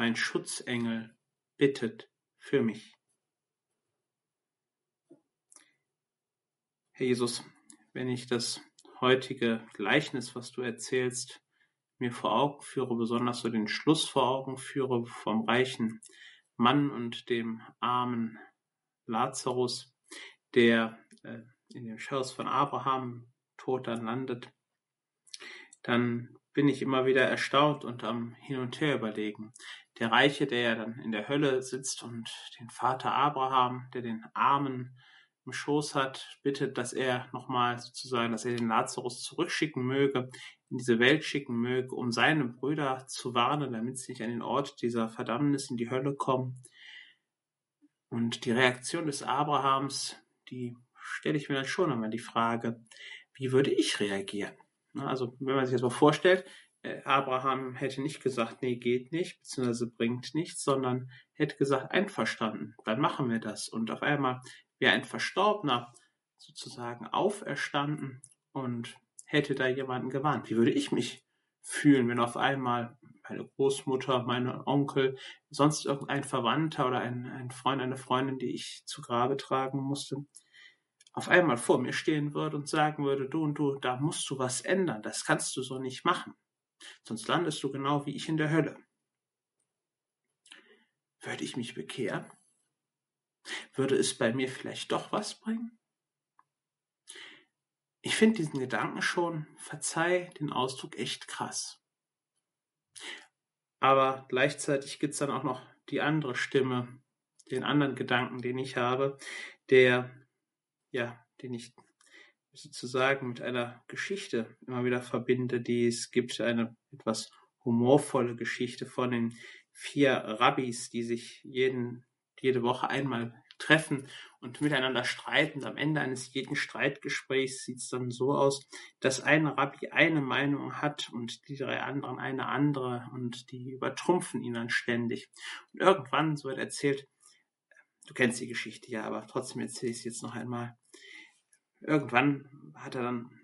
mein Schutzengel, bittet für mich. Herr Jesus, wenn ich das heutige Gleichnis, was du erzählst, mir vor Augen führe, besonders so den Schluss vor Augen führe vom reichen Mann und dem armen Lazarus, der äh, in dem Schoß von Abraham tot dann landet, dann bin ich immer wieder erstaunt und am Hin und Her überlegen. Der Reiche, der ja dann in der Hölle sitzt und den Vater Abraham, der den Armen im Schoß hat, bittet, dass er nochmal sozusagen, dass er den Lazarus zurückschicken möge, in diese Welt schicken möge, um seine Brüder zu warnen, damit sie nicht an den Ort dieser Verdammnis in die Hölle kommen. Und die Reaktion des Abrahams, die stelle ich mir dann schon einmal die Frage, wie würde ich reagieren? Also wenn man sich das mal vorstellt, äh, Abraham hätte nicht gesagt, nee, geht nicht, beziehungsweise bringt nichts, sondern hätte gesagt, einverstanden, dann machen wir das. Und auf einmal wäre ein Verstorbener sozusagen auferstanden und hätte da jemanden gewarnt. Wie würde ich mich fühlen, wenn auf einmal meine Großmutter, meine Onkel, sonst irgendein Verwandter oder ein, ein Freund, eine Freundin, die ich zu Grabe tragen musste, auf einmal vor mir stehen würde und sagen würde, du und du, da musst du was ändern, das kannst du so nicht machen, sonst landest du genau wie ich in der Hölle. Würde ich mich bekehren? Würde es bei mir vielleicht doch was bringen? Ich finde diesen Gedanken schon, verzeih den Ausdruck echt krass. Aber gleichzeitig gibt es dann auch noch die andere Stimme, den anderen Gedanken, den ich habe, der ja, den ich sozusagen mit einer Geschichte immer wieder verbinde, die es gibt, eine etwas humorvolle Geschichte von den vier Rabbis, die sich jeden, jede Woche einmal treffen und miteinander streiten. Am Ende eines jeden Streitgesprächs sieht es dann so aus, dass ein Rabbi eine Meinung hat und die drei anderen eine andere und die übertrumpfen ihn dann ständig. Und irgendwann, so wird erzählt, du kennst die Geschichte ja, aber trotzdem erzähle ich es jetzt noch einmal, irgendwann hat er dann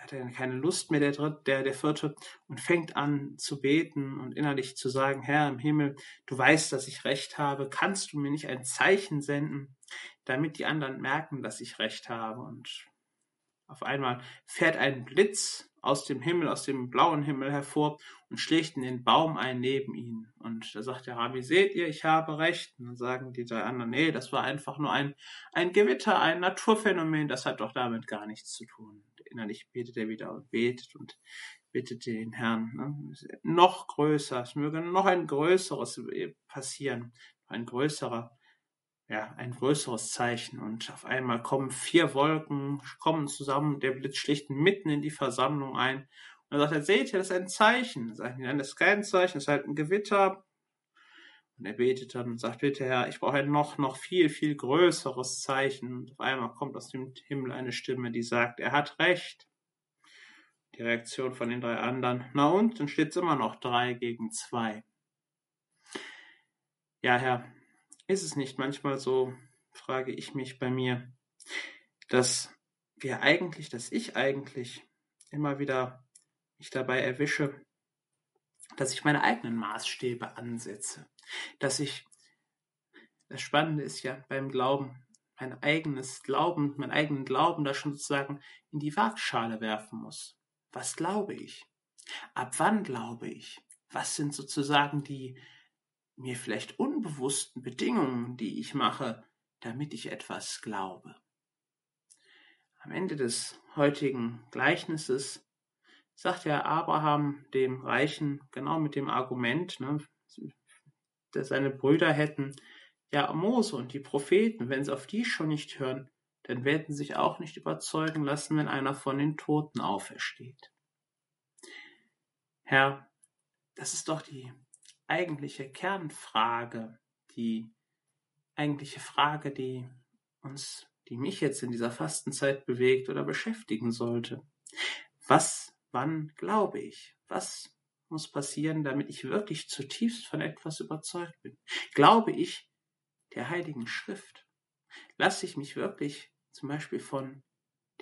hat er keine Lust mehr, der dritte, der, der vierte, und fängt an zu beten und innerlich zu sagen, Herr im Himmel, du weißt, dass ich recht habe, kannst du mir nicht ein Zeichen senden, damit die anderen merken, dass ich recht habe? Und auf einmal fährt ein Blitz aus dem Himmel, aus dem blauen Himmel hervor und schlägt in den Baum ein neben ihn. Und da sagt der Rabbi, seht ihr, ich habe recht. Und dann sagen die drei anderen, nee, das war einfach nur ein, ein Gewitter, ein Naturphänomen, das hat doch damit gar nichts zu tun. Innerlich betet er wieder und betet und bittet den Herrn, ne? noch größer, es möge noch ein größeres passieren, ein größerer ja, ein größeres Zeichen. Und auf einmal kommen vier Wolken, kommen zusammen, der Blitz schlicht mitten in die Versammlung ein. Und er sagt er, seht ihr, das ist ein Zeichen. Die, nein, das ist kein Zeichen, das ist halt ein Gewitter. Und er betet dann und sagt, bitte Herr, ich brauche ein noch, noch viel, viel größeres Zeichen. Und auf einmal kommt aus dem Himmel eine Stimme, die sagt, er hat recht. Die Reaktion von den drei anderen, na und, dann steht es immer noch drei gegen zwei. Ja, Herr, ist es nicht manchmal so, frage ich mich bei mir, dass wir eigentlich, dass ich eigentlich immer wieder mich dabei erwische, dass ich meine eigenen Maßstäbe ansetze, dass ich, das Spannende ist ja beim Glauben, mein eigenes Glauben, meinen eigenen Glauben da schon sozusagen in die Waagschale werfen muss. Was glaube ich? Ab wann glaube ich? Was sind sozusagen die mir vielleicht unbewussten Bedingungen, die ich mache, damit ich etwas glaube. Am Ende des heutigen Gleichnisses sagt ja Abraham dem Reichen genau mit dem Argument, ne, dass seine Brüder hätten, ja, Mose und die Propheten, wenn sie auf die schon nicht hören, dann werden sie sich auch nicht überzeugen lassen, wenn einer von den Toten aufersteht. Herr, das ist doch die eigentliche Kernfrage, die eigentliche Frage, die uns, die mich jetzt in dieser Fastenzeit bewegt oder beschäftigen sollte. Was, wann glaube ich? Was muss passieren, damit ich wirklich zutiefst von etwas überzeugt bin? Glaube ich der Heiligen Schrift? Lasse ich mich wirklich zum Beispiel von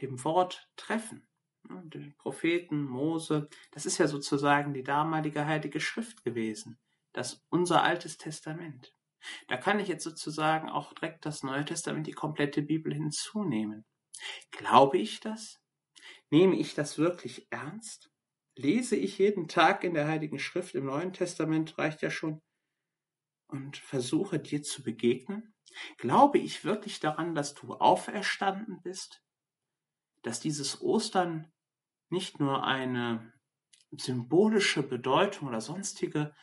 dem Wort treffen? Den Propheten, Mose, das ist ja sozusagen die damalige Heilige Schrift gewesen, das unser Altes Testament. Da kann ich jetzt sozusagen auch direkt das Neue Testament, die komplette Bibel hinzunehmen. Glaube ich das? Nehme ich das wirklich ernst? Lese ich jeden Tag in der Heiligen Schrift im Neuen Testament, reicht ja schon, und versuche dir zu begegnen? Glaube ich wirklich daran, dass du auferstanden bist? Dass dieses Ostern nicht nur eine symbolische Bedeutung oder sonstige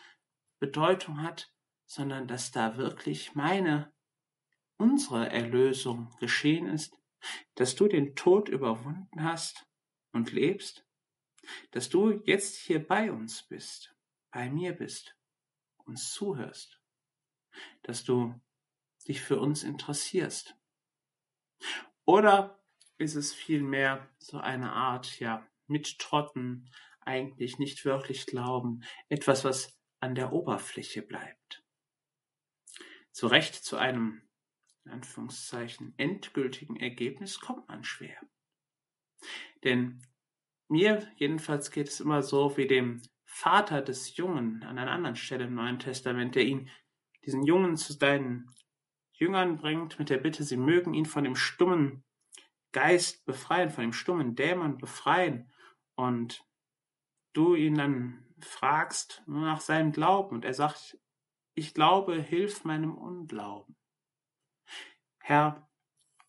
Bedeutung hat, sondern dass da wirklich meine, unsere Erlösung geschehen ist, dass du den Tod überwunden hast und lebst, dass du jetzt hier bei uns bist, bei mir bist, uns zuhörst, dass du dich für uns interessierst. Oder ist es vielmehr so eine Art, ja, mittrotten, eigentlich nicht wirklich glauben, etwas, was an der Oberfläche bleibt zu Recht zu einem, in Anführungszeichen, endgültigen Ergebnis kommt man schwer. Denn mir jedenfalls geht es immer so wie dem Vater des Jungen an einer anderen Stelle im Neuen Testament, der ihn, diesen Jungen zu deinen Jüngern bringt, mit der Bitte, sie mögen ihn von dem stummen Geist befreien, von dem stummen Dämon befreien. Und du ihn dann fragst nach seinem Glauben und er sagt, ich glaube, hilf meinem Unglauben. Herr,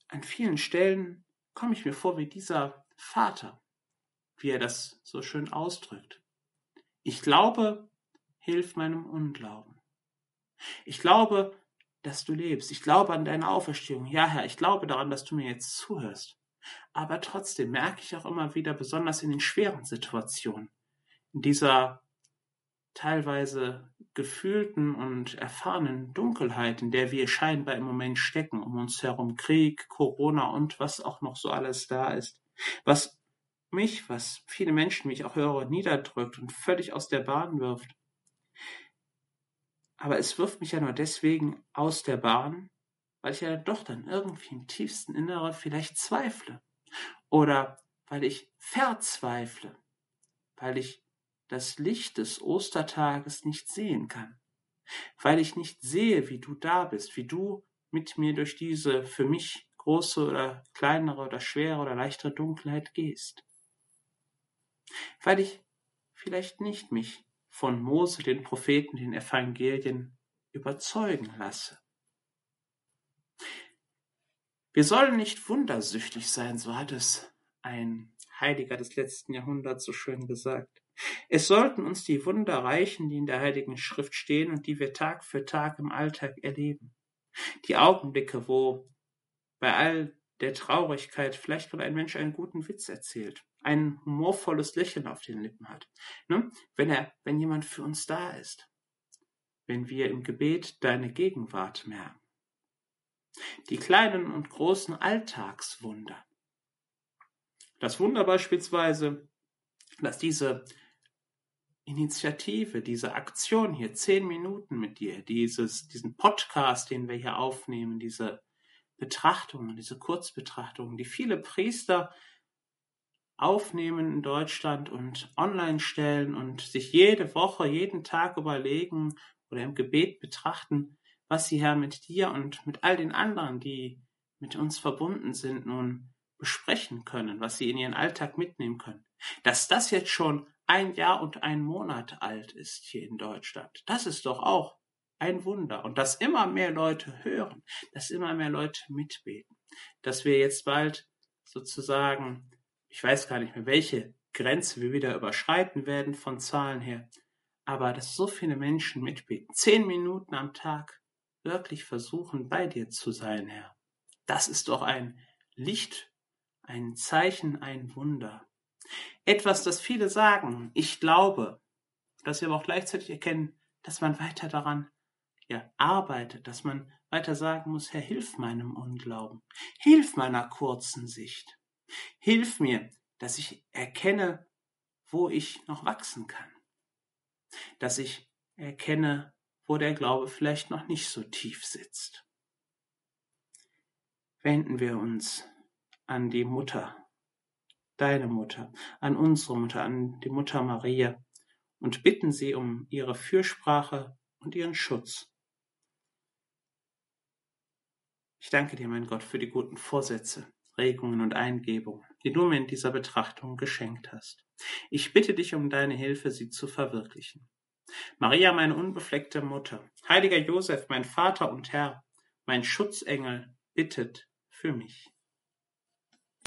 an vielen Stellen komme ich mir vor wie dieser Vater, wie er das so schön ausdrückt. Ich glaube, hilf meinem Unglauben. Ich glaube, dass du lebst. Ich glaube an deine Auferstehung. Ja, Herr, ich glaube daran, dass du mir jetzt zuhörst. Aber trotzdem merke ich auch immer wieder, besonders in den schweren Situationen, in dieser teilweise gefühlten und erfahrenen Dunkelheit, in der wir scheinbar im Moment stecken, um uns herum Krieg, Corona und was auch noch so alles da ist, was mich, was viele Menschen, wie ich auch höre, niederdrückt und völlig aus der Bahn wirft. Aber es wirft mich ja nur deswegen aus der Bahn, weil ich ja doch dann irgendwie im tiefsten Inneren vielleicht zweifle oder weil ich verzweifle, weil ich das Licht des Ostertages nicht sehen kann, weil ich nicht sehe, wie du da bist, wie du mit mir durch diese für mich große oder kleinere oder schwere oder leichtere Dunkelheit gehst, weil ich vielleicht nicht mich von Mose, den Propheten, den Evangelien überzeugen lasse. Wir sollen nicht wundersüchtig sein, so hat es ein Heiliger des letzten Jahrhunderts so schön gesagt. Es sollten uns die Wunder reichen, die in der Heiligen Schrift stehen und die wir Tag für Tag im Alltag erleben. Die Augenblicke, wo bei all der Traurigkeit vielleicht wohl ein Mensch einen guten Witz erzählt, ein humorvolles Lächeln auf den Lippen hat, ne? wenn er, wenn jemand für uns da ist, wenn wir im Gebet deine Gegenwart merken. Die kleinen und großen Alltagswunder. Das Wunder beispielsweise, dass diese Initiative, diese Aktion hier, zehn Minuten mit dir, dieses, diesen Podcast, den wir hier aufnehmen, diese Betrachtungen, diese Kurzbetrachtungen, die viele Priester aufnehmen in Deutschland und online stellen und sich jede Woche, jeden Tag überlegen oder im Gebet betrachten, was sie Herr mit dir und mit all den anderen, die mit uns verbunden sind, nun besprechen können, was sie in ihren Alltag mitnehmen können. Dass das jetzt schon ein Jahr und ein Monat alt ist hier in Deutschland. Das ist doch auch ein Wunder. Und dass immer mehr Leute hören, dass immer mehr Leute mitbeten, dass wir jetzt bald sozusagen, ich weiß gar nicht mehr, welche Grenze wir wieder überschreiten werden von Zahlen her, aber dass so viele Menschen mitbeten, zehn Minuten am Tag wirklich versuchen, bei dir zu sein, Herr. Das ist doch ein Licht, ein Zeichen, ein Wunder. Etwas, das viele sagen, ich glaube, das wir aber auch gleichzeitig erkennen, dass man weiter daran ja, arbeitet, dass man weiter sagen muss, Herr, hilf meinem Unglauben, hilf meiner kurzen Sicht, hilf mir, dass ich erkenne, wo ich noch wachsen kann, dass ich erkenne, wo der Glaube vielleicht noch nicht so tief sitzt. Wenden wir uns an die Mutter, deine Mutter, an unsere Mutter, an die Mutter Maria und bitten sie um ihre Fürsprache und ihren Schutz. Ich danke dir, mein Gott, für die guten Vorsätze, Regungen und Eingebungen, die du mir in dieser Betrachtung geschenkt hast. Ich bitte dich um deine Hilfe, sie zu verwirklichen. Maria, meine unbefleckte Mutter, heiliger Josef, mein Vater und Herr, mein Schutzengel, bittet für mich.